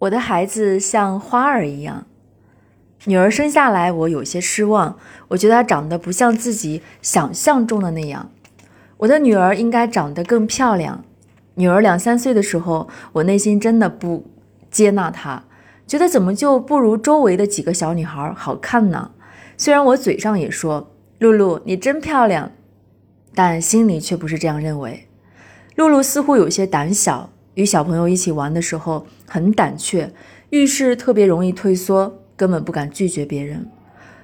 我的孩子像花儿一样。女儿生下来，我有些失望，我觉得她长得不像自己想象中的那样。我的女儿应该长得更漂亮。女儿两三岁的时候，我内心真的不接纳她，觉得怎么就不如周围的几个小女孩好看呢？虽然我嘴上也说露露你真漂亮，但心里却不是这样认为。露露似乎有些胆小。与小朋友一起玩的时候很胆怯，遇事特别容易退缩，根本不敢拒绝别人。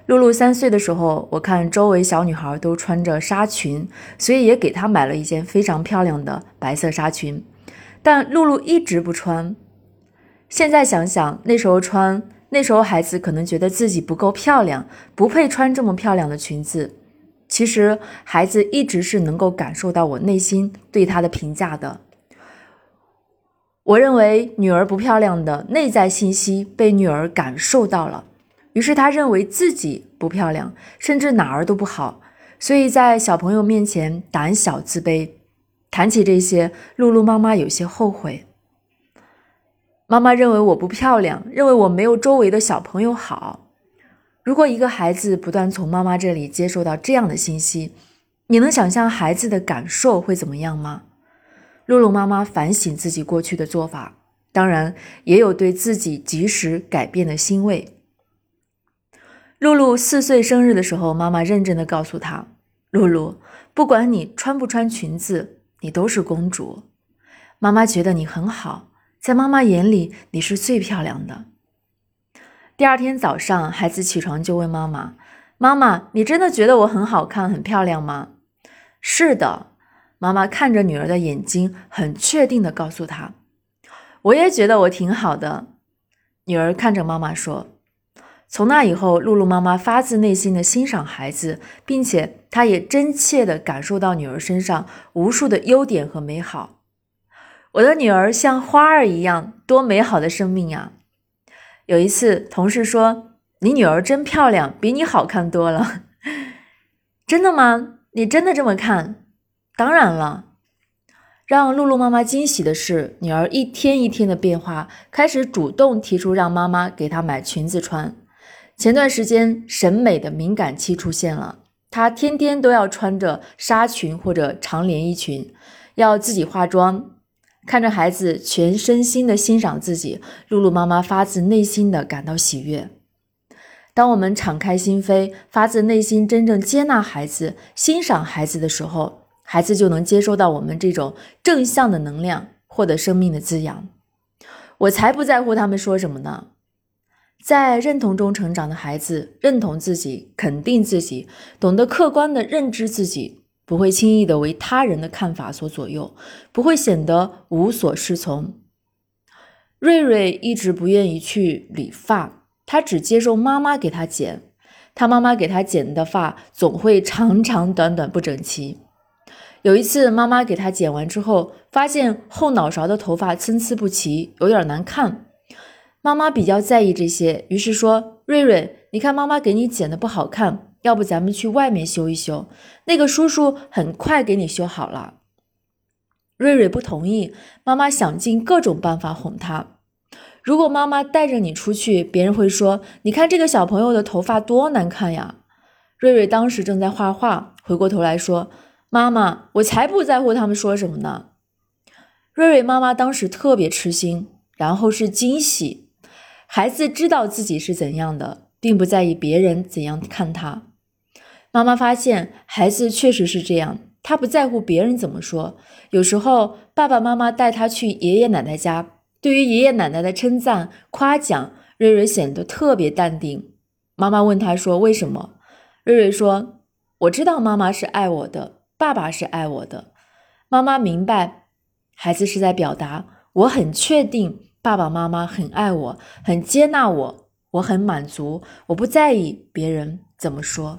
露露三岁的时候，我看周围小女孩都穿着纱裙，所以也给她买了一件非常漂亮的白色纱裙，但露露一直不穿。现在想想，那时候穿，那时候孩子可能觉得自己不够漂亮，不配穿这么漂亮的裙子。其实孩子一直是能够感受到我内心对她的评价的。我认为女儿不漂亮的内在信息被女儿感受到了，于是她认为自己不漂亮，甚至哪儿都不好，所以在小朋友面前胆小自卑。谈起这些，露露妈妈有些后悔。妈妈认为我不漂亮，认为我没有周围的小朋友好。如果一个孩子不断从妈妈这里接受到这样的信息，你能想象孩子的感受会怎么样吗？露露妈妈反省自己过去的做法，当然也有对自己及时改变的欣慰。露露四岁生日的时候，妈妈认真的告诉她：“露露，不管你穿不穿裙子，你都是公主。妈妈觉得你很好，在妈妈眼里你是最漂亮的。”第二天早上，孩子起床就问妈妈：“妈妈，你真的觉得我很好看、很漂亮吗？”“是的。”妈妈看着女儿的眼睛，很确定的告诉她：“我也觉得我挺好的。”女儿看着妈妈说：“从那以后，露露妈妈发自内心的欣赏孩子，并且她也真切的感受到女儿身上无数的优点和美好。我的女儿像花儿一样，多美好的生命呀！”有一次，同事说：“你女儿真漂亮，比你好看多了。” 真的吗？你真的这么看？当然了，让露露妈妈惊喜的是，女儿一天一天的变化，开始主动提出让妈妈给她买裙子穿。前段时间，审美的敏感期出现了，她天天都要穿着纱裙或者长连衣裙，要自己化妆。看着孩子全身心的欣赏自己，露露妈妈发自内心的感到喜悦。当我们敞开心扉，发自内心真正接纳孩子、欣赏孩子的时候，孩子就能接收到我们这种正向的能量，获得生命的滋养。我才不在乎他们说什么呢？在认同中成长的孩子，认同自己，肯定自己，懂得客观的认知自己，不会轻易的为他人的看法所左右，不会显得无所适从。瑞瑞一直不愿意去理发，他只接受妈妈给他剪，他妈妈给他剪的发总会长长短短不整齐。有一次，妈妈给他剪完之后，发现后脑勺的头发参差不齐，有点难看。妈妈比较在意这些，于是说：“瑞瑞，你看妈妈给你剪的不好看，要不咱们去外面修一修？那个叔叔很快给你修好了。”瑞瑞不同意，妈妈想尽各种办法哄他。如果妈妈带着你出去，别人会说：“你看这个小朋友的头发多难看呀！”瑞瑞当时正在画画，回过头来说。妈妈，我才不在乎他们说什么呢。瑞瑞妈妈当时特别吃惊，然后是惊喜。孩子知道自己是怎样的，并不在意别人怎样看他。妈妈发现孩子确实是这样，他不在乎别人怎么说。有时候爸爸妈妈带他去爷爷奶奶家，对于爷爷奶奶的称赞、夸奖，瑞瑞显得特别淡定。妈妈问他说：“为什么？”瑞瑞说：“我知道妈妈是爱我的。”爸爸是爱我的，妈妈明白，孩子是在表达，我很确定爸爸妈妈很爱我，很接纳我，我很满足，我不在意别人怎么说。